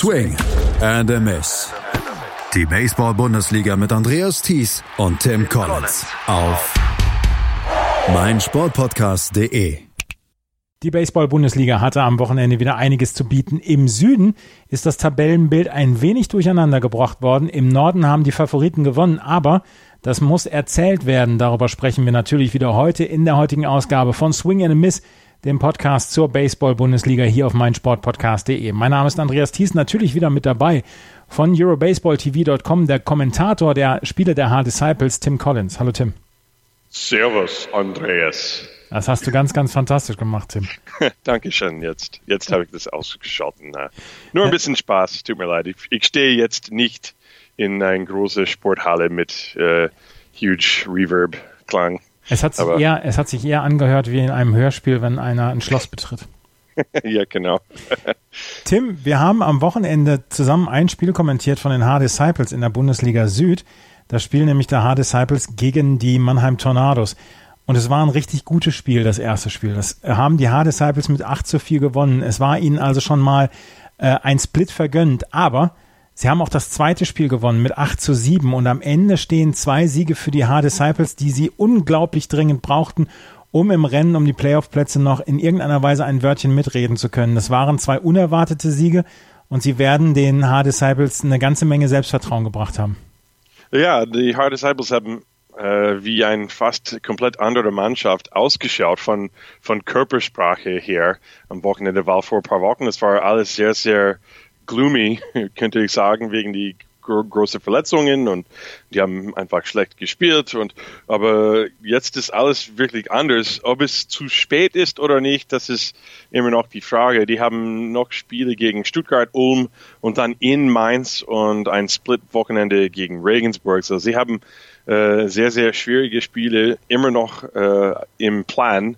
Swing and a Miss. Die Baseball-Bundesliga mit Andreas Thies und Tim Collins auf meinsportpodcast.de. Die Baseball-Bundesliga hatte am Wochenende wieder einiges zu bieten. Im Süden ist das Tabellenbild ein wenig durcheinander gebracht worden. Im Norden haben die Favoriten gewonnen, aber das muss erzählt werden. Darüber sprechen wir natürlich wieder heute in der heutigen Ausgabe von Swing and a Miss dem Podcast zur Baseball-Bundesliga hier auf meinsportpodcast.de. Mein Name ist Andreas Thies, natürlich wieder mit dabei von EuroBaseballTV.com, der Kommentator der Spiele der Hard Disciples, Tim Collins. Hallo Tim. Servus, Andreas. Das hast du ganz, ganz fantastisch gemacht, Tim. Dankeschön, jetzt. Jetzt habe ich das ausgeschalten. Nur ein bisschen Spaß, tut mir leid. Ich, ich stehe jetzt nicht in einer großen Sporthalle mit äh, huge Reverb-Klang. Es hat, sich eher, es hat sich eher angehört wie in einem Hörspiel, wenn einer ein Schloss betritt. ja, genau. Tim, wir haben am Wochenende zusammen ein Spiel kommentiert von den Hard Disciples in der Bundesliga Süd. Das Spiel nämlich der Hard Disciples gegen die Mannheim Tornados. Und es war ein richtig gutes Spiel, das erste Spiel. Das haben die Hard Disciples mit 8 zu 4 gewonnen. Es war ihnen also schon mal äh, ein Split vergönnt. Aber Sie haben auch das zweite Spiel gewonnen mit 8 zu 7 und am Ende stehen zwei Siege für die Hard Disciples, die sie unglaublich dringend brauchten, um im Rennen um die Playoff-Plätze noch in irgendeiner Weise ein Wörtchen mitreden zu können. Das waren zwei unerwartete Siege und sie werden den Hard Disciples eine ganze Menge Selbstvertrauen gebracht haben. Ja, die Hard Disciples haben äh, wie ein fast komplett andere Mannschaft ausgeschaut von, von Körpersprache her am Wochenende, weil vor ein paar Wochen, es war alles sehr, sehr gloomy, könnte ich sagen, wegen die gro große Verletzungen und die haben einfach schlecht gespielt und aber jetzt ist alles wirklich anders. Ob es zu spät ist oder nicht, das ist immer noch die Frage. Die haben noch Spiele gegen Stuttgart, Ulm und dann in Mainz und ein Split-Wochenende gegen Regensburg. Also sie haben äh, sehr, sehr schwierige Spiele immer noch äh, im Plan.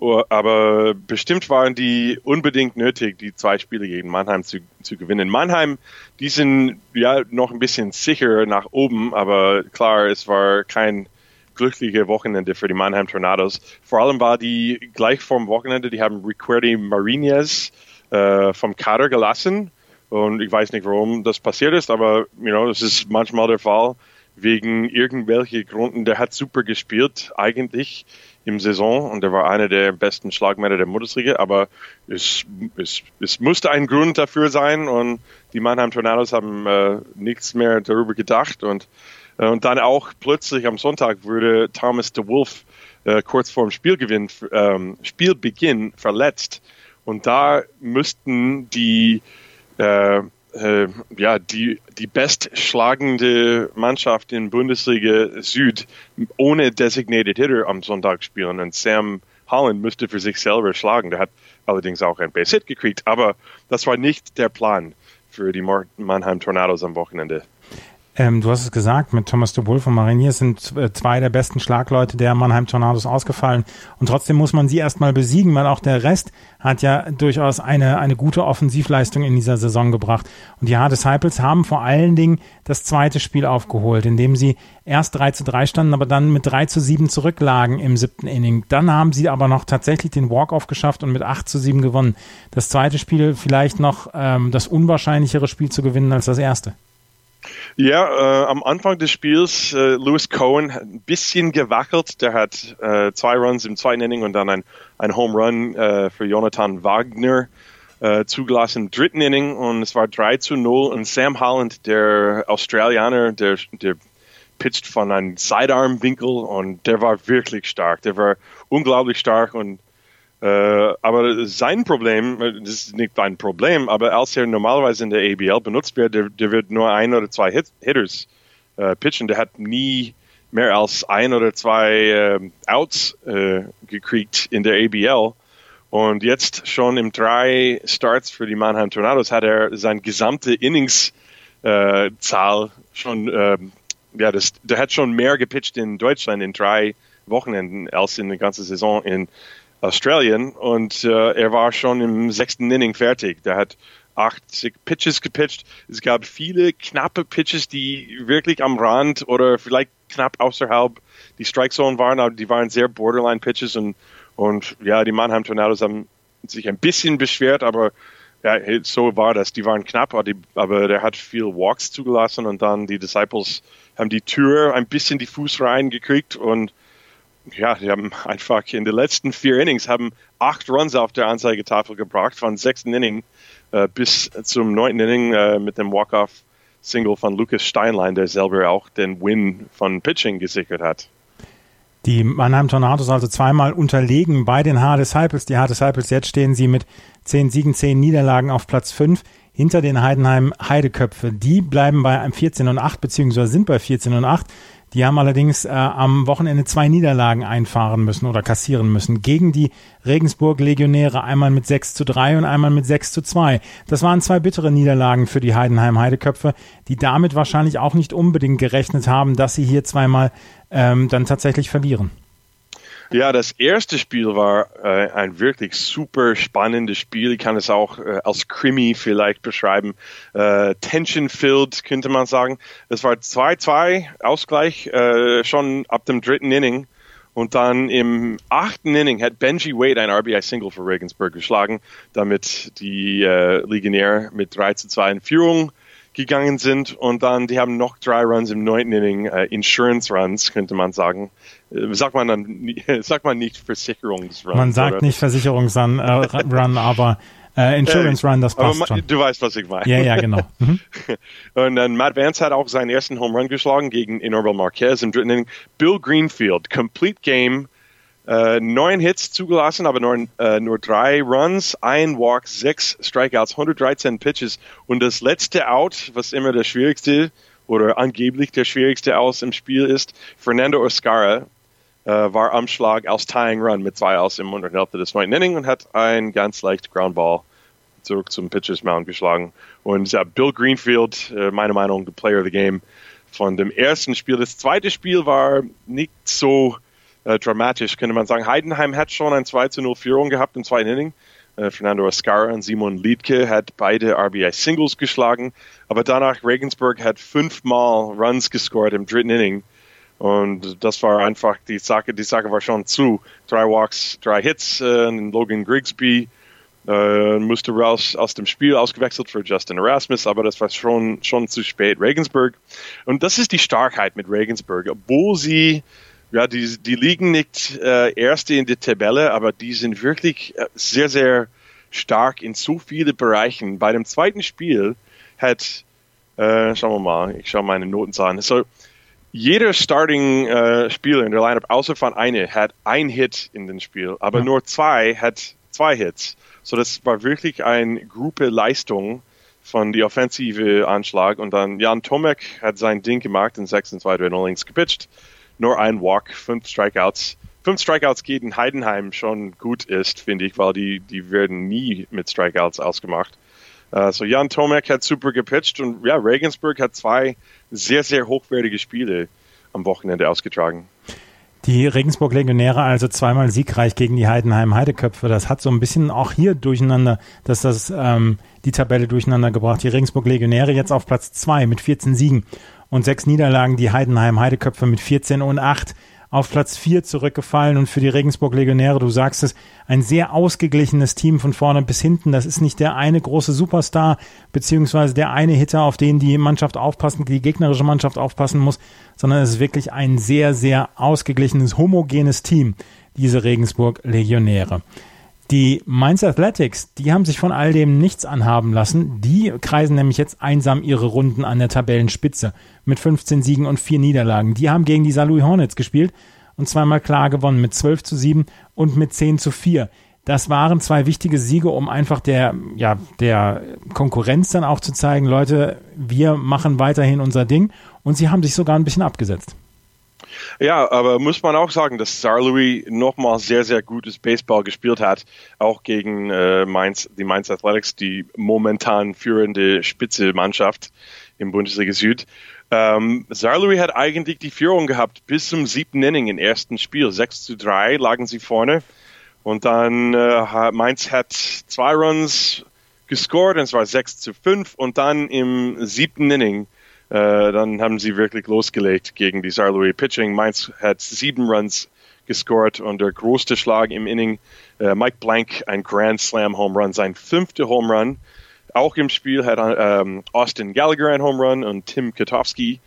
Oh, aber bestimmt waren die unbedingt nötig, die zwei Spiele gegen Mannheim zu, zu gewinnen. Mannheim, die sind ja noch ein bisschen sicher nach oben, aber klar, es war kein glückliche Wochenende für die Mannheim Tornados. Vor allem war die gleich vorm Wochenende, die haben Riquerdi Marinez äh, vom Kader gelassen. Und ich weiß nicht, warum das passiert ist, aber you know, das ist manchmal der Fall wegen irgendwelche Gründen. Der hat super gespielt eigentlich im Saison und er war einer der besten Schlagmänner der Bundesliga, aber es, es, es musste ein Grund dafür sein und die Mannheim Tornados haben äh, nichts mehr darüber gedacht und, äh, und dann auch plötzlich am Sonntag wurde Thomas de Wolf äh, kurz vor dem Spielgewinn, ähm, Spielbeginn verletzt und da müssten die äh, äh, ja, die, die bestschlagende Mannschaft in Bundesliga Süd ohne Designated Hitter am Sonntag spielen. Und Sam Holland müsste für sich selber schlagen. Der hat allerdings auch ein Base-Hit gekriegt, aber das war nicht der Plan für die Mannheim Tornados am Wochenende. Ähm, du hast es gesagt, mit Thomas de Wolf und Marinier sind äh, zwei der besten Schlagleute der Mannheim Tornados ausgefallen. Und trotzdem muss man sie erstmal besiegen, weil auch der Rest hat ja durchaus eine, eine gute Offensivleistung in dieser Saison gebracht. Und die Hard Disciples haben vor allen Dingen das zweite Spiel aufgeholt, indem sie erst 3 zu 3 standen, aber dann mit 3 zu 7 zurücklagen im siebten Inning. Dann haben sie aber noch tatsächlich den Walk-Off geschafft und mit 8 zu 7 gewonnen. Das zweite Spiel vielleicht noch ähm, das unwahrscheinlichere Spiel zu gewinnen als das erste. Ja, äh, am Anfang des Spiels äh, Lewis Cohen hat ein bisschen gewackelt. Der hat äh, zwei Runs im zweiten Inning und dann ein, ein Home Run äh, für Jonathan Wagner äh, zugelassen im dritten Inning und es war 3 zu 0 und Sam Holland, der Australianer, der, der pitcht von einem Sidearm-Winkel und der war wirklich stark. Der war unglaublich stark und äh, aber sein Problem, äh, das ist nicht ein Problem, aber als er normalerweise in der ABL benutzt wird, der, der wird nur ein oder zwei Hit, Hitters äh, pitchen. Der hat nie mehr als ein oder zwei äh, Outs äh, gekriegt in der ABL. Und jetzt schon im drei Starts für die Mannheim Tornados hat er seine gesamte Inningszahl äh, schon, äh, ja, das, der hat schon mehr gepitcht in Deutschland in drei Wochenenden als in der ganzen Saison in Australien und äh, er war schon im sechsten Inning fertig. Der hat 80 Pitches gepitcht. Es gab viele knappe Pitches, die wirklich am Rand oder vielleicht knapp außerhalb die Strike Zone waren, aber die waren sehr Borderline Pitches und, und ja, die Mannheim Tornados haben sich ein bisschen beschwert, aber ja, so war das. Die waren knapp, aber, die, aber der hat viel Walks zugelassen und dann die Disciples haben die Tür ein bisschen die Fuß reingekriegt und ja, die haben einfach in den letzten vier Innings haben acht Runs auf der Anzeigetafel gebracht, von sechsten Inning äh, bis zum neunten Inning äh, mit dem Walk-Off-Single von Lucas Steinlein, der selber auch den Win von Pitching gesichert hat. Die Mannheim Tornados also zweimal unterlegen bei den Hard Disciples. Die Hard Disciples, jetzt stehen sie mit zehn Siegen, zehn Niederlagen auf Platz fünf hinter den Heidenheim Heideköpfe. Die bleiben bei einem 14 und 8, beziehungsweise sind bei 14 und 8. Die haben allerdings äh, am Wochenende zwei Niederlagen einfahren müssen oder kassieren müssen. Gegen die Regensburg Legionäre einmal mit 6 zu 3 und einmal mit 6 zu 2. Das waren zwei bittere Niederlagen für die Heidenheim Heideköpfe, die damit wahrscheinlich auch nicht unbedingt gerechnet haben, dass sie hier zweimal ähm, dann tatsächlich verlieren. Ja, das erste Spiel war äh, ein wirklich super spannendes Spiel. Ich kann es auch äh, als Krimi vielleicht beschreiben. Äh, Tension-filled könnte man sagen. Es war 2-2 Ausgleich äh, schon ab dem dritten Inning. Und dann im achten Inning hat Benji Wade ein RBI-Single für Regensburg geschlagen, damit die äh, Legionär mit 3 zu 2 in Führung gegangen sind und dann, die haben noch drei Runs im neunten Inning, äh, Insurance Runs, könnte man sagen. Äh, sagt man dann, sagt man nicht Versicherungsrun. Man sagt oder? nicht Versicherungsrun, äh, Run, aber äh, Insurance Run, das passt aber, schon. Du weißt, was ich meine. Ja, ja, genau. Mhm. und dann Matt Vance hat auch seinen ersten Home Run geschlagen gegen Inorbel Marquez im dritten Inning. Bill Greenfield, Complete Game, äh, neun Hits zugelassen, aber nur, äh, nur drei Runs, ein Walk, sechs Strikeouts, 113 Pitches und das letzte Out, was immer der schwierigste oder angeblich der schwierigste Aus im Spiel ist, Fernando Oscara war am Schlag als Tying Run mit zwei Aus im unteren des neunten Inning und hat ein ganz leicht Groundball zurück zum Pitchers Mound geschlagen. Und ja, Bill Greenfield, äh, meiner Meinung, the Player of the Game von dem ersten Spiel. Das zweite Spiel war nicht so äh, dramatisch, könnte man sagen. Heidenheim hat schon ein 2 zu 0 Führung gehabt im zweiten Inning. Äh, Fernando Ascara und Simon Liedke hat beide RBI-Singles geschlagen, aber danach Regensburg hat fünfmal Runs gescored im dritten Inning. Und das war einfach die Sache, die Sache war schon zu. Drei Walks, drei Hits, äh, Logan Grigsby äh, musste raus aus dem Spiel ausgewechselt für Justin Erasmus, aber das war schon, schon zu spät. Regensburg. Und das ist die Starkheit mit Regensburg. Obwohl sie ja, die, die liegen nicht äh, erste in der Tabelle, aber die sind wirklich äh, sehr, sehr stark in so vielen Bereichen. Bei dem zweiten Spiel hat, äh, schauen wir mal, ich schaue meine Noten an. So, jeder Starting-Spieler äh, in der Lineup, außer von einer, hat ein Hit in dem Spiel, aber ja. nur zwei hat zwei Hits. So, das war wirklich eine Gruppe Leistung von die offensive Anschlag. Und dann Jan Tomek hat sein Ding gemacht in 6 und 2 links gepitcht nur ein Walk, fünf Strikeouts. Fünf Strikeouts geht in Heidenheim schon gut ist, finde ich, weil die, die werden nie mit Strikeouts ausgemacht. Uh, so Jan Tomek hat super gepitcht und ja, Regensburg hat zwei sehr, sehr hochwertige Spiele am Wochenende ausgetragen. Die Regensburg Legionäre also zweimal siegreich gegen die Heidenheim Heideköpfe. Das hat so ein bisschen auch hier durcheinander, dass das ähm, die Tabelle durcheinander gebracht. Die Regensburg Legionäre jetzt auf Platz zwei mit 14 Siegen und sechs Niederlagen die Heidenheim Heideköpfe mit 14 und 8 auf Platz 4 zurückgefallen und für die Regensburg Legionäre, du sagst es, ein sehr ausgeglichenes Team von vorne bis hinten. Das ist nicht der eine große Superstar, beziehungsweise der eine Hitter, auf den die Mannschaft aufpassen, die gegnerische Mannschaft aufpassen muss, sondern es ist wirklich ein sehr, sehr ausgeglichenes, homogenes Team, diese Regensburg Legionäre. Die Mainz Athletics, die haben sich von all dem nichts anhaben lassen. Die kreisen nämlich jetzt einsam ihre Runden an der Tabellenspitze mit 15 Siegen und 4 Niederlagen. Die haben gegen die St. Louis Hornets gespielt und zweimal klar gewonnen mit 12 zu 7 und mit 10 zu 4. Das waren zwei wichtige Siege, um einfach der, ja, der Konkurrenz dann auch zu zeigen, Leute, wir machen weiterhin unser Ding und sie haben sich sogar ein bisschen abgesetzt. Ja, aber muss man auch sagen, dass Sarlouis nochmal sehr, sehr gutes Baseball gespielt hat, auch gegen äh, Mainz, die Mainz Athletics, die momentan führende Spitze-Mannschaft im Bundesliga Süd. Ähm, Sarlouis hat eigentlich die Führung gehabt bis zum siebten Inning im ersten Spiel. 6 zu 3 lagen sie vorne. Und dann äh, Mainz hat zwei Runs gescored, und zwar 6 zu 5. Und dann im siebten Inning äh, dann haben sie wirklich losgelegt gegen die Saarlouis Pitching. Mainz hat sieben Runs gescored und der größte Schlag im Inning, äh, Mike Blank, ein Grand Slam Home Run, sein fünfter Home Run. Auch im Spiel hat ähm, Austin Gallagher ein Home Run und Tim Katowski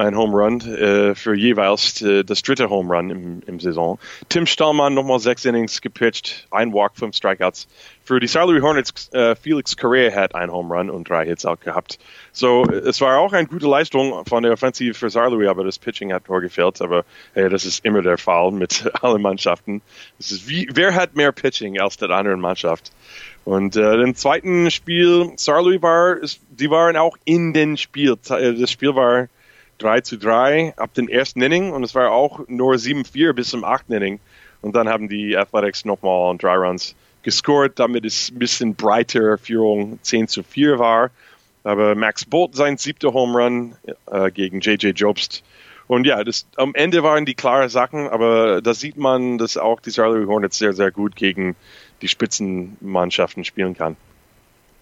ein Home Run äh, für jeweils äh, das dritte Home Run im, im Saison. Tim Stallmann nochmal sechs Innings gepitcht, ein Walk, fünf Strikeouts. Für die. Louis Hornets, äh, Felix Correa hat ein Home Run und drei Hits auch gehabt. So, es war auch eine gute Leistung von der Offensive für. Louis, aber das Pitching hat nur gefehlt. Aber hey, das ist immer der Fall mit allen Mannschaften. Das ist wie, wer hat mehr Pitching als der anderen Mannschaft? Und äh, im zweiten Spiel. Louis war, die waren auch in den Spiel. Das Spiel war 3 zu 3 ab dem ersten Inning und es war auch nur 7-4 bis zum achten Inning. Und dann haben die Athletics nochmal drei Runs gescored, damit es ein bisschen breiter Führung 10 zu 4 war. Aber Max Bolt sein siebter Home Run äh, gegen JJ Jobst. Und ja, das, am Ende waren die klare Sachen, aber da sieht man, dass auch die Charlie Hornets sehr, sehr gut gegen die Spitzenmannschaften spielen kann.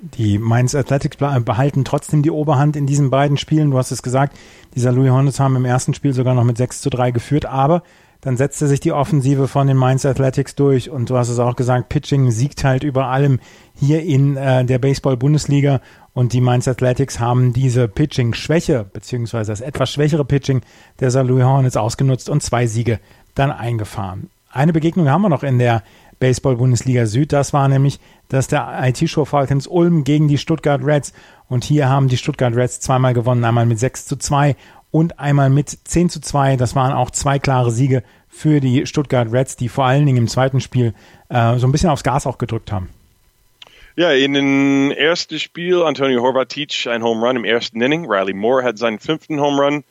Die Mainz Athletics behalten trotzdem die Oberhand in diesen beiden Spielen. Du hast es gesagt, dieser Louis Hornets haben im ersten Spiel sogar noch mit 6 zu 3 geführt, aber dann setzte sich die Offensive von den Mainz Athletics durch und du hast es auch gesagt, Pitching siegt halt über allem hier in äh, der Baseball-Bundesliga und die Mainz Athletics haben diese Pitching-Schwäche, beziehungsweise das etwas schwächere Pitching der St. Louis Hornets ausgenutzt und zwei Siege dann eingefahren. Eine Begegnung haben wir noch in der Baseball-Bundesliga Süd. Das war nämlich das der IT-Show Falcons Ulm gegen die Stuttgart Reds. Und hier haben die Stuttgart Reds zweimal gewonnen, einmal mit 6 zu 2 und einmal mit 10 zu 2. Das waren auch zwei klare Siege für die Stuttgart Reds, die vor allen Dingen im zweiten Spiel äh, so ein bisschen aufs Gas auch gedrückt haben. Ja, in dem ersten Spiel Antonio Horvatic ein Home Run im ersten Inning. Riley Moore hat seinen fünften Home Run.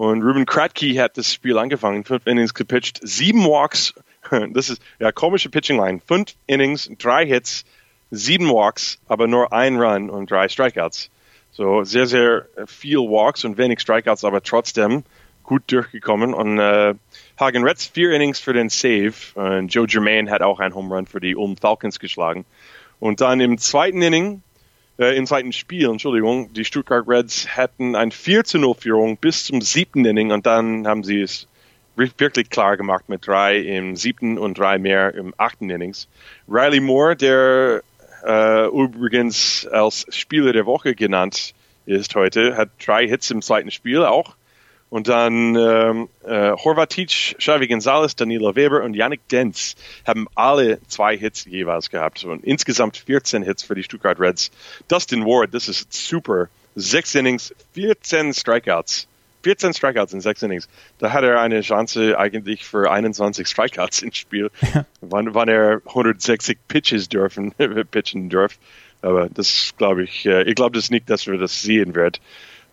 Und Ruben Kratky hat das Spiel angefangen, fünf Innings gepitcht, sieben Walks das ist ja komische Pitching Line. Fünf Innings, drei Hits, sieben Walks, aber nur ein Run und drei Strikeouts. So sehr, sehr viel Walks und wenig Strikeouts, aber trotzdem gut durchgekommen. Und äh, Hagen Retz vier Innings für den Save. Und Joe Germain hat auch einen Home Run für die Ulm Falcons geschlagen. Und dann im zweiten Inning, äh, im zweiten Spiel, Entschuldigung, die Stuttgart Reds hatten ein 4 zu 0 Führung bis zum siebten Inning und dann haben sie es wirklich klar gemacht mit drei im siebten und drei mehr im achten Innings. Riley Moore, der äh, übrigens als Spieler der Woche genannt ist heute, hat drei Hits im zweiten Spiel auch. Und dann ähm, äh, Horvatic, Xavi Gonzalez, Danilo Weber und Yannick Denz haben alle zwei Hits jeweils gehabt. Und insgesamt 14 Hits für die Stuttgart Reds. Dustin Ward, das ist super. Sechs Innings, 14 Strikeouts. 14 Strikeouts in sechs Innings. Da hat er eine Chance eigentlich für 21 Strikeouts im Spiel, ja. wann, wann er 160 Pitches dürfen, pitchen dürft. Aber das glaube ich, äh, ich glaube das nicht, dass wir das sehen werden.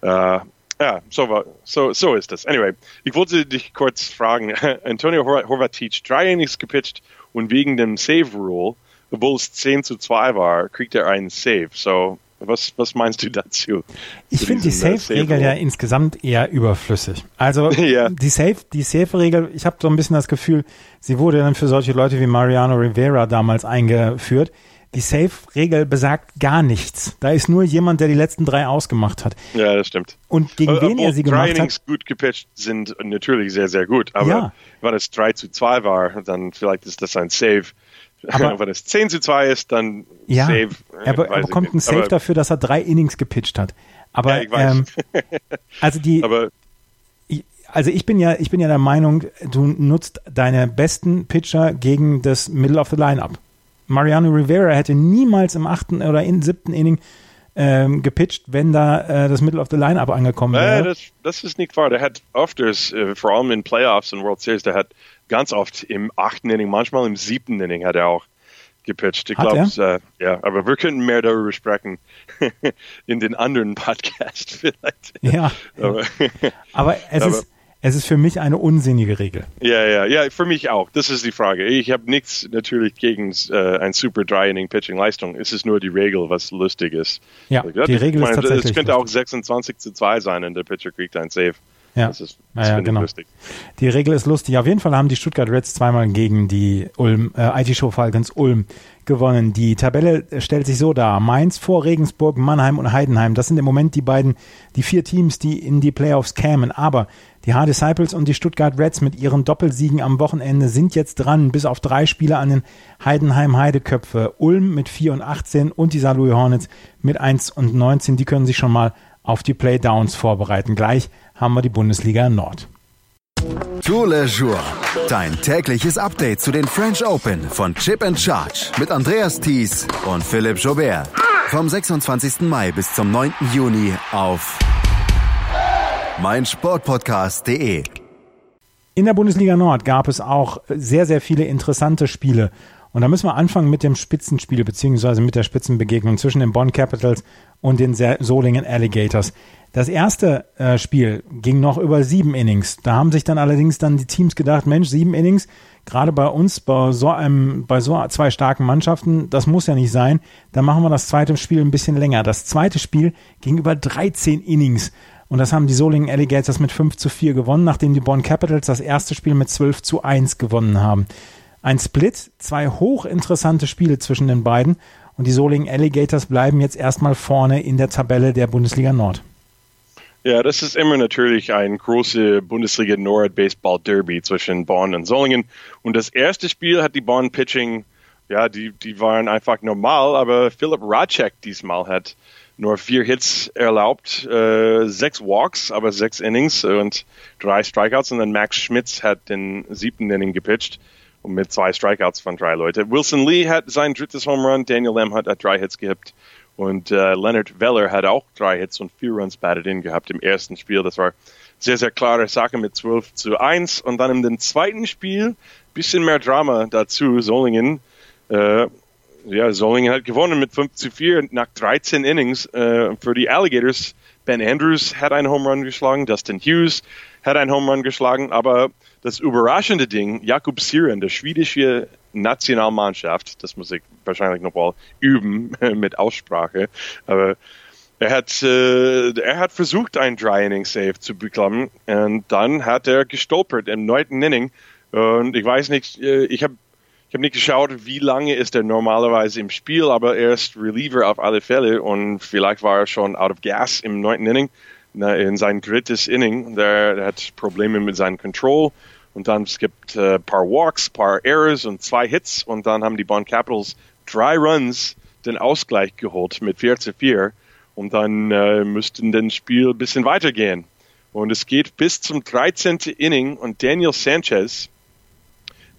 Uh, ja, so, so, so ist das. Anyway, ich wollte dich kurz fragen. Antonio Horvatic, drei Innings gepitcht und wegen dem Save Rule, obwohl es 10 zu 2 war, kriegt er einen Save. So, was, was meinst du dazu? Ich finde die Safe-Regel ja insgesamt eher überflüssig. Also ja. die Safe, die Safe-Regel, ich habe so ein bisschen das Gefühl, sie wurde dann für solche Leute wie Mariano Rivera damals eingeführt. Die Safe-Regel besagt gar nichts. Da ist nur jemand, der die letzten drei ausgemacht hat. Ja, das stimmt. Und gegen wen er sie gemacht Trainings hat. gut gepatcht sind natürlich sehr, sehr gut. Aber ja. wenn es 3 zu 2 war, dann vielleicht ist das ein Save. Aber wenn es 10 zu 2 ist, dann ja, Save. Er, er bekommt einen Save aber, dafür, dass er drei Innings gepitcht hat. Aber ja, ähm, also die aber, also ich bin ja, ich bin ja der Meinung, du nutzt deine besten Pitcher gegen das Middle of the Lineup. Mariano Rivera hätte niemals im achten oder in siebten Inning ähm, gepitcht, wenn da äh, das Middle of the Lineup angekommen wäre. Äh, das, das, ist nicht wahr. Der hat öfters, äh, vor allem in Playoffs und World Series, der hat ganz oft im achten Inning, manchmal im siebten Inning hat er auch gepitcht. Ich glaube, äh, ja, aber wir könnten mehr darüber sprechen in den anderen Podcast vielleicht. Ja, aber, aber es aber, ist es ist für mich eine unsinnige Regel. Ja, ja, ja, für mich auch. Das ist die Frage. Ich habe nichts natürlich gegen äh, ein Super Dry Inning Pitching Leistung. Es ist nur die Regel, was lustig ist. Ja, die Regel meine, ist tatsächlich. Es könnte auch 26 zu 2 sein und der Pitcher kriegt ein Save. Ja, das ist, das ja, genau. lustig. Die Regel ist lustig. Auf jeden Fall haben die Stuttgart Reds zweimal gegen die Ulm, äh, IT Show Falcons Ulm gewonnen. Die Tabelle stellt sich so dar. Mainz vor Regensburg, Mannheim und Heidenheim. Das sind im Moment die beiden, die vier Teams, die in die Playoffs kämen. Aber die H-Disciples und die Stuttgart Reds mit ihren Doppelsiegen am Wochenende sind jetzt dran, bis auf drei Spiele an den Heidenheim Heideköpfe. Ulm mit 4 und 18 und die Saarlouis Hornets mit 1 und 19. Die können sich schon mal auf die Playdowns vorbereiten. Gleich haben wir die Bundesliga Nord. Tour Le Jour. Dein tägliches Update zu den French Open von Chip and Charge mit Andreas Thies und Philipp Jobert. Vom 26. Mai bis zum 9. Juni auf meinsportpodcast.de. In der Bundesliga Nord gab es auch sehr, sehr viele interessante Spiele. Und da müssen wir anfangen mit dem Spitzenspiel beziehungsweise mit der Spitzenbegegnung zwischen den Bonn Capitals und den Solingen Alligators. Das erste äh, Spiel ging noch über sieben Innings. Da haben sich dann allerdings dann die Teams gedacht, Mensch, sieben Innings, gerade bei uns, bei so einem, bei so zwei starken Mannschaften, das muss ja nicht sein. Dann machen wir das zweite Spiel ein bisschen länger. Das zweite Spiel ging über 13 Innings. Und das haben die Solingen Alligators mit 5 zu 4 gewonnen, nachdem die Bonn Capitals das erste Spiel mit 12 zu 1 gewonnen haben. Ein Split, zwei hochinteressante Spiele zwischen den beiden und die Solingen Alligators bleiben jetzt erstmal vorne in der Tabelle der Bundesliga Nord. Ja, das ist immer natürlich ein großes Bundesliga Nord Baseball Derby zwischen Bonn und Solingen. Und das erste Spiel hat die Bonn Pitching, ja, die, die waren einfach normal, aber Philipp Racek diesmal hat nur vier Hits erlaubt, äh, sechs Walks, aber sechs Innings und drei Strikeouts. Und dann Max Schmitz hat den siebten Inning gepitcht mit zwei Strikeouts von drei Leuten. Wilson Lee hat sein drittes Home Run, Daniel Lamb hat drei Hits gehabt und äh, Leonard Weller hat auch drei Hits und vier Runs batted in gehabt im ersten Spiel. Das war sehr, sehr klare Sache mit 12 zu 1. Und dann im zweiten Spiel bisschen mehr Drama dazu. Solingen äh, ja, Solingen hat gewonnen mit 5 zu 4 nach 13 Innings äh, für die Alligators. Ben Andrews hat einen Home Run geschlagen, Dustin Hughes hat einen Home Run geschlagen, aber das überraschende Ding, Jakub Siren, der schwedische Nationalmannschaft, das muss ich wahrscheinlich noch mal üben mit Aussprache, aber er hat, äh, er hat versucht, ein Dry Inning Save zu bekommen und dann hat er gestolpert im neunten Inning und ich weiß nicht, äh, ich habe ich habe nicht geschaut, wie lange ist er normalerweise im Spiel, aber er ist Reliever auf alle Fälle und vielleicht war er schon out of gas im neunten Inning, in sein drittes Inning. Der, der hat Probleme mit seinem Control und dann es gibt ein äh, paar Walks, paar Errors und zwei Hits und dann haben die Bond Capitals drei Runs den Ausgleich geholt mit 4 zu 4 und dann äh, müssten das Spiel ein bisschen weitergehen. Und es geht bis zum 13. Inning und Daniel Sanchez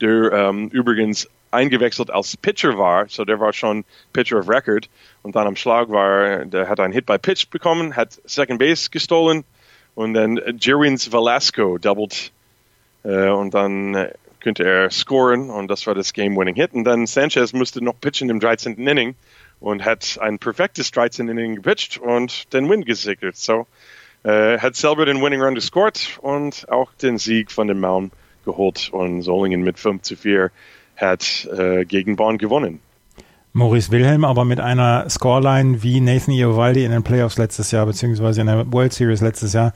der ähm, übrigens eingewechselt als Pitcher war, so der war schon Pitcher of Record und dann am Schlag war, der hat einen Hit by Pitch bekommen, hat Second Base gestohlen und dann Jerwins Velasco doubled und dann äh, könnte er scoren und das war das Game-Winning Hit und dann Sanchez musste noch pitchen im 13. Inning und hat ein perfektes 13. Inning gepitcht und den Win gesichert. So äh, hat selber den Winning Run gescored und auch den Sieg von dem Mound geholt und Solingen mit 5 zu 4 hat äh, gegen Bonn gewonnen. Maurice Wilhelm aber mit einer Scoreline wie Nathan Iovaldi in den Playoffs letztes Jahr, beziehungsweise in der World Series letztes Jahr.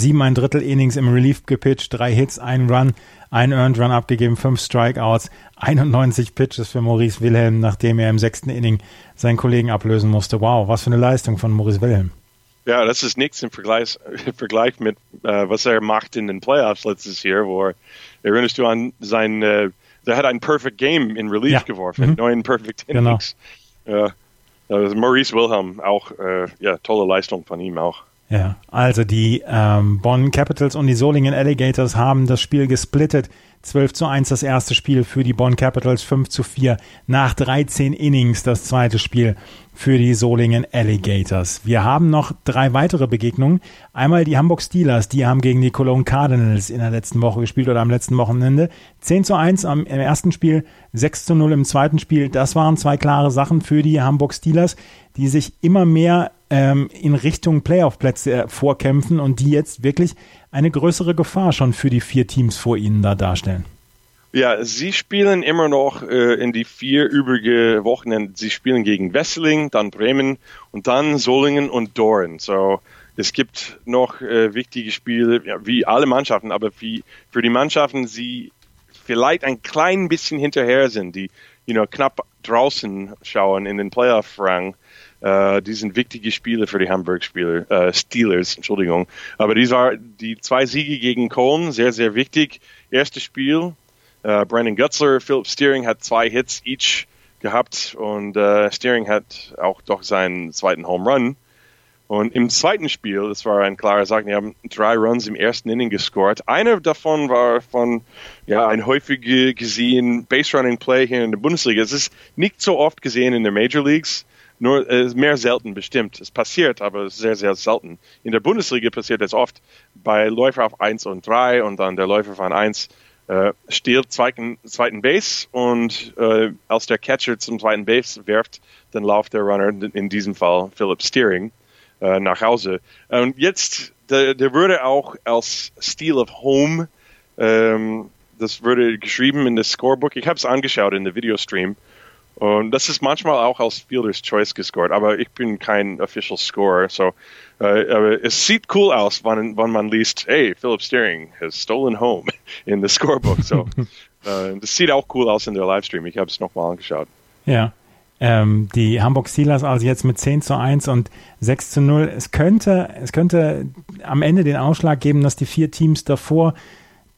Sieben ein Drittel Innings im Relief gepitcht, drei Hits, ein Run, ein Earned Run abgegeben, fünf Strikeouts, 91 Pitches für Maurice Wilhelm, nachdem er im sechsten Inning seinen Kollegen ablösen musste. Wow, was für eine Leistung von Maurice Wilhelm. Ja, das ist nichts im Vergleich, im Vergleich mit, äh, was er macht in den Playoffs letztes Jahr, wo er erinnerst du an sein, äh, der hat ein Perfect Game in Relief ja. geworfen, mhm. neun Perfect genau. Innings. Genau. Äh, also Maurice Wilhelm, auch, äh, ja, tolle Leistung von ihm auch. Ja, also die ähm, Bonn Capitals und die Solingen Alligators haben das Spiel gesplittet. 12 zu 1 das erste Spiel für die Bonn Capitals, 5 zu 4 nach 13 Innings das zweite Spiel für die Solingen Alligators. Wir haben noch drei weitere Begegnungen. Einmal die Hamburg Steelers, die haben gegen die Cologne Cardinals in der letzten Woche gespielt oder am letzten Wochenende. 10 zu 1 am, im ersten Spiel, 6 zu 0 im zweiten Spiel. Das waren zwei klare Sachen für die Hamburg Steelers, die sich immer mehr ähm, in Richtung Playoff-Plätze äh, vorkämpfen und die jetzt wirklich eine größere Gefahr schon für die vier Teams vor ihnen da darstellen. Ja, sie spielen immer noch äh, in die vier übrige Wochenenden. Sie spielen gegen Wesseling, dann Bremen und dann Solingen und Doren. So, es gibt noch äh, wichtige Spiele, ja, wie alle Mannschaften, aber wie für die Mannschaften, die vielleicht ein klein bisschen hinterher sind, die you know, knapp draußen schauen in den Playoff-Rang. Uh, die sind wichtige Spiele für die Hamburg-Spieler, uh, Steelers, Entschuldigung. Aber dies war die zwei Siege gegen Köln, sehr, sehr wichtig. Erstes Spiel, uh, Brandon Gutzler, Philip Steering hat zwei Hits each gehabt und Steering hat auch doch seinen zweiten Home Run. Und im zweiten Spiel, das war ein klarer Sache, die haben drei Runs im ersten Inning gescored. Einer davon war von ja, ein häufig gesehen Base Running Play hier in der Bundesliga. Es ist nicht so oft gesehen in der Major Leagues, nur äh, mehr selten bestimmt. Es passiert, aber sehr, sehr selten. In der Bundesliga passiert es oft bei Läufer auf 1 und 3 und dann der Läufer von 1 äh, steht zweiten, zweiten Base und äh, als der Catcher zum zweiten Base werft, dann läuft der Runner, in diesem Fall Philip Steering äh, nach Hause. Und jetzt, der, der würde auch als Steel of Home, ähm, das würde geschrieben in das Scorebook. Ich habe es angeschaut in der Videostream. Und das ist manchmal auch als Fielder's Choice gescored, aber ich bin kein Official Scorer, so aber es sieht cool aus, wenn, wenn man liest, hey, Philip Steering has stolen home in the Scorebook. So, das sieht auch cool aus in der Livestream. Ich habe es nochmal angeschaut. Ja, ähm, die Hamburg Steelers also jetzt mit 10 zu 1 und 6 zu 0. Es könnte, es könnte am Ende den Ausschlag geben, dass die vier Teams davor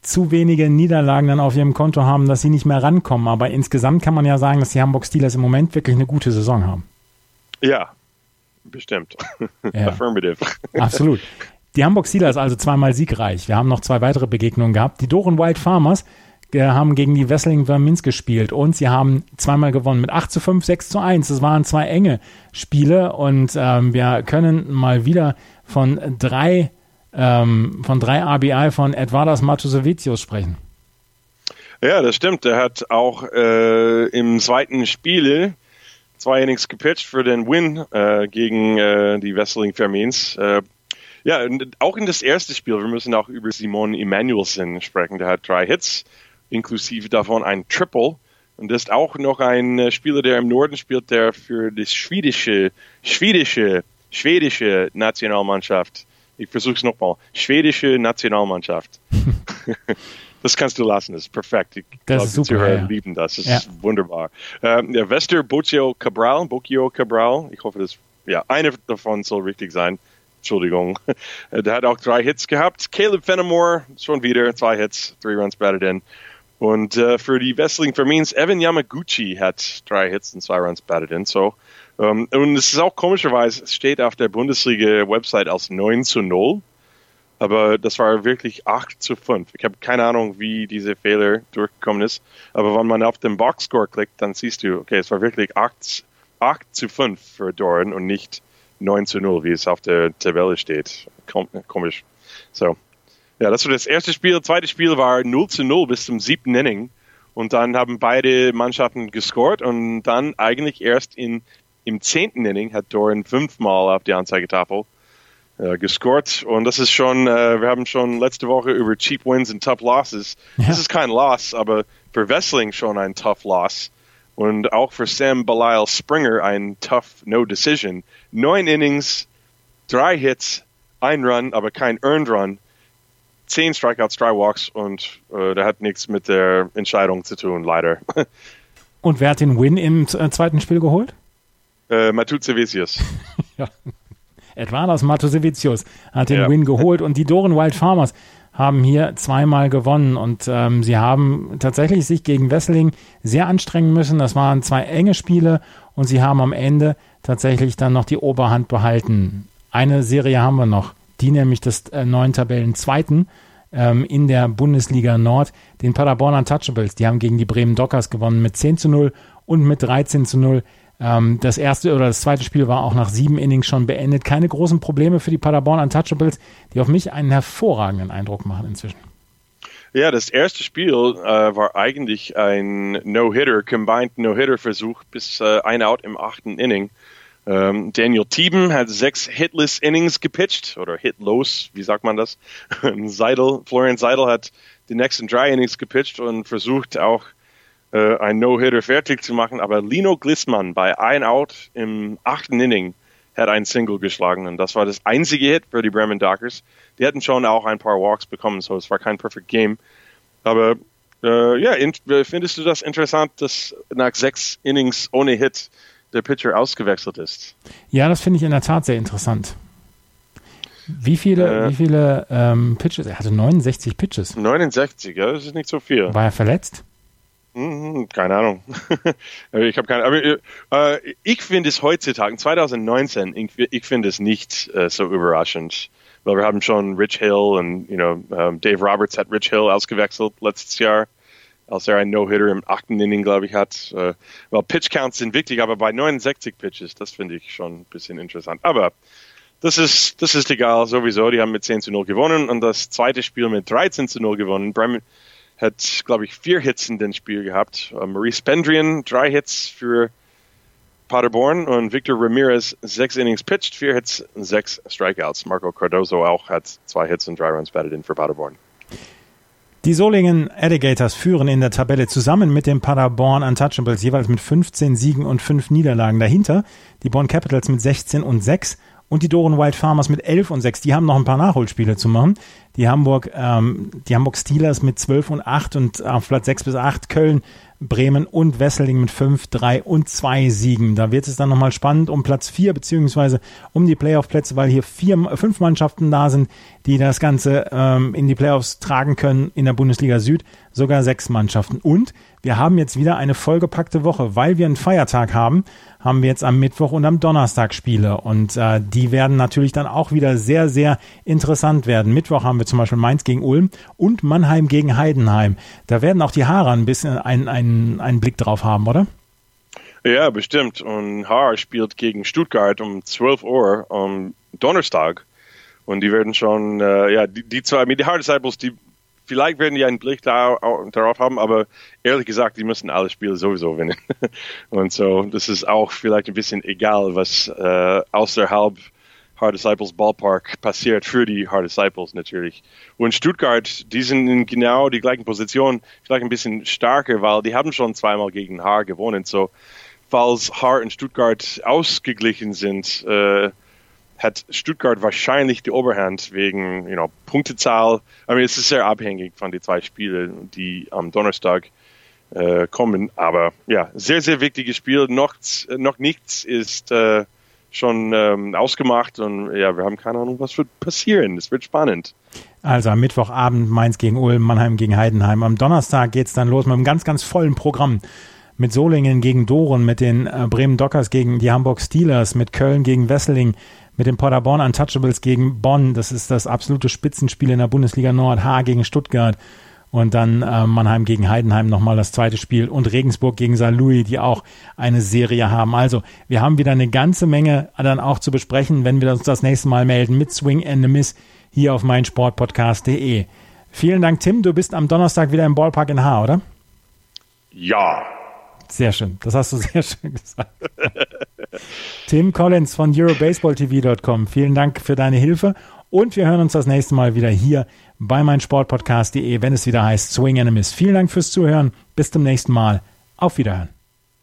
zu wenige Niederlagen dann auf ihrem Konto haben, dass sie nicht mehr rankommen. Aber insgesamt kann man ja sagen, dass die Hamburg Steelers im Moment wirklich eine gute Saison haben. Ja, bestimmt. Ja. Affirmative. Absolut. Die Hamburg Steelers also zweimal siegreich. Wir haben noch zwei weitere Begegnungen gehabt. Die Doren Wild Farmers haben gegen die Wessling Vermins gespielt und sie haben zweimal gewonnen mit 8 zu 5, 6 zu 1. Das waren zwei enge Spiele und ähm, wir können mal wieder von drei, ähm, von drei RBI von Edvardas Matusevicius sprechen. Ja, das stimmt. Er hat auch äh, im zweiten Spiel zwei Innings gepitcht für den Win äh, gegen äh, die Wessling Vermins. Äh, ja, auch in das erste Spiel, wir müssen auch über Simon Emanuelsen sprechen. Der hat drei Hits, inklusive davon ein Triple. Und das ist auch noch ein äh, Spieler, der im Norden spielt, der für die schwedische, schwedische, schwedische Nationalmannschaft, ich versuche es nochmal, schwedische Nationalmannschaft. das kannst du lassen, das ist perfekt. Ich das ist super, die Zuhörer ja. lieben das, das ja. ist wunderbar. Ähm, der Wester Bocio Cabral, Bocio Cabral, ich hoffe, das, ja, einer davon soll richtig sein. Entschuldigung. Der hat auch drei Hits gehabt. Caleb Fenimore, schon wieder zwei Hits, three runs batted in. Und äh, für die Wrestling Vermins, Evan Yamaguchi hat drei Hits und zwei Runs batted in. So, um, ähm, und es ist auch komischerweise, es steht auf der Bundesliga-Website als 9 zu 0. Aber das war wirklich 8 zu 5. Ich habe keine Ahnung, wie diese Fehler durchgekommen ist. Aber wenn man auf den Boxscore klickt, dann siehst du, okay, es war wirklich 8, 8 zu 5 für Doran und nicht 9 zu 0, wie es auf der Tabelle steht. Komisch. So, ja, das war das erste Spiel. Das zweite Spiel war 0 zu 0 bis zum siebten Inning. Und dann haben beide Mannschaften gescored und dann eigentlich erst in, im zehnten Inning hat Doran fünfmal auf die Anzeigetafel äh, gescored. Und das ist schon, äh, wir haben schon letzte Woche über Cheap Wins und Tough Losses. Ja. Das ist kein Loss, aber für Wessling schon ein Tough Loss. Und auch für Sam Belial Springer ein Tough No Decision. Neun Innings, drei Hits, ein Run, aber kein Earned Run zehn Strikeouts, drei Walks und äh, der hat nichts mit der Entscheidung zu tun, leider. Und wer hat den Win im äh, zweiten Spiel geholt? Äh, Matuzevicius. ja. Edvardas Matuzevicius hat den ja. Win geholt und die Doren Wild Farmers haben hier zweimal gewonnen und ähm, sie haben tatsächlich sich gegen Wesseling sehr anstrengen müssen. Das waren zwei enge Spiele und sie haben am Ende tatsächlich dann noch die Oberhand behalten. Eine Serie haben wir noch die nämlich des äh, neuen Tabellenzweiten ähm, in der Bundesliga Nord, den Paderborn Untouchables. Die haben gegen die Bremen Dockers gewonnen mit 10 zu 0 und mit 13 zu 0. Ähm, das erste oder das zweite Spiel war auch nach sieben Innings schon beendet. Keine großen Probleme für die Paderborn Untouchables, die auf mich einen hervorragenden Eindruck machen inzwischen. Ja, das erste Spiel äh, war eigentlich ein No-Hitter, Combined No-Hitter-Versuch bis äh, ein Out im achten Inning. Ähm, Daniel Thieben hat sechs Hitless Innings gepitcht oder Hitlos, wie sagt man das? Seidel, Florian Seidel hat die nächsten drei Innings gepitcht und versucht auch äh, ein No-Hitter fertig zu machen, aber Lino Glissmann bei ein Out im achten Inning hat einen Single geschlagen und das war das einzige Hit für die Bremen Dockers. Die hätten schon auch ein paar Walks bekommen, so es war kein Perfect Game. Aber äh, ja, in, findest du das interessant, dass nach sechs Innings ohne Hit der Pitcher ausgewechselt ist? Ja, das finde ich in der Tat sehr interessant. Wie viele, äh, wie viele ähm, Pitches? Er hatte 69 Pitches. 69, ja, das ist nicht so viel. War er verletzt? Hm, keine Ahnung. ich habe keine. Aber äh, ich finde es heutzutage, 2019, ich, ich finde es nicht äh, so überraschend, weil wir haben schon Rich Hill und you know um, Dave Roberts hat Rich Hill ausgewechselt letztes Jahr, als er einen No-Hitter im achten Inning, glaube ich, hat. Äh, well, Pitch Counts sind wichtig, aber bei 69 Pitches, das finde ich schon ein bisschen interessant. Aber das ist, das ist egal, sowieso. Die haben mit 10 zu 0 gewonnen und das zweite Spiel mit 13 zu 0 gewonnen. Bremen hat, glaube ich, vier Hits in dem Spiel gehabt. Uh, Maurice Pendrian, drei Hits für Paderborn und Victor Ramirez sechs Innings pitched, vier Hits, sechs Strikeouts. Marco Cardozo auch hat zwei Hits und drei Runs batted in für Paderborn. Die Solingen Alligators führen in der Tabelle zusammen mit den Paderborn Untouchables jeweils mit 15 Siegen und 5 Niederlagen. Dahinter die Born Capitals mit 16 und 6 und die Doren Wild Farmers mit 11 und 6. Die haben noch ein paar Nachholspiele zu machen. Die Hamburg, ähm, die Hamburg Steelers mit 12 und 8 und auf Platz 6 bis 8 Köln Bremen und Wesseling mit 5, 3 und 2 Siegen. Da wird es dann nochmal spannend um Platz 4 beziehungsweise um die Playoff-Plätze, weil hier vier, fünf Mannschaften da sind, die das Ganze ähm, in die Playoffs tragen können in der Bundesliga Süd, sogar sechs Mannschaften. Und wir haben jetzt wieder eine vollgepackte Woche, weil wir einen Feiertag haben haben wir jetzt am Mittwoch und am Donnerstag Spiele und äh, die werden natürlich dann auch wieder sehr, sehr interessant werden. Mittwoch haben wir zum Beispiel Mainz gegen Ulm und Mannheim gegen Heidenheim. Da werden auch die Haare ein bisschen einen, einen, einen Blick drauf haben, oder? Ja, bestimmt. Und Haar spielt gegen Stuttgart um 12 Uhr am Donnerstag. Und die werden schon, äh, ja, die, die zwei, die Haar Disciples, die vielleicht werden die einen Blick da, darauf haben, aber ehrlich gesagt, die müssen alle Spiele sowieso gewinnen. Und so, das ist auch vielleicht ein bisschen egal, was äh, außerhalb Hard Disciples Ballpark passiert für die Hard Disciples natürlich. Und Stuttgart, die sind in genau die gleichen Positionen, vielleicht ein bisschen stärker, weil die haben schon zweimal gegen Haar gewonnen. So, falls Haar und Stuttgart ausgeglichen sind, äh, hat Stuttgart wahrscheinlich die Oberhand wegen you know, Punktezahl. I mean, es ist sehr abhängig von den zwei Spielen, die am Donnerstag äh, kommen. Aber ja, sehr, sehr wichtiges Spiel. Noch, noch nichts ist äh, schon ähm, ausgemacht und ja, wir haben keine Ahnung, was wird passieren. Es wird spannend. Also am Mittwochabend Mainz gegen Ulm, Mannheim gegen Heidenheim. Am Donnerstag geht es dann los mit einem ganz, ganz vollen Programm. Mit Solingen gegen Doren, mit den äh, Bremen Dockers gegen die Hamburg Steelers, mit Köln gegen Wesseling, mit den Paderborn Untouchables gegen Bonn. Das ist das absolute Spitzenspiel in der Bundesliga Nord. H gegen Stuttgart. Und dann äh, Mannheim gegen Heidenheim nochmal das zweite Spiel und Regensburg gegen St. Louis, die auch eine Serie haben. Also wir haben wieder eine ganze Menge dann auch zu besprechen, wenn wir uns das nächste Mal melden mit Swing and a Miss hier auf meinsportpodcast.de. Vielen Dank, Tim. Du bist am Donnerstag wieder im Ballpark in Haar, oder? Ja. Sehr schön. Das hast du sehr schön gesagt. Tim Collins von EuroBaseballTV.com. Vielen Dank für deine Hilfe und wir hören uns das nächste Mal wieder hier bei meinsportpodcast.de, wenn es wieder heißt Swing and a Miss. Vielen Dank fürs Zuhören. Bis zum nächsten Mal. Auf Wiederhören.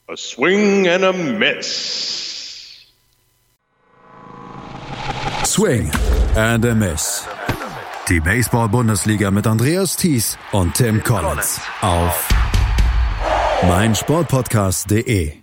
A swing and a miss. Swing and a Miss. Die Baseball-Bundesliga mit Andreas Thies und Tim Collins auf meinsportpodcast.de.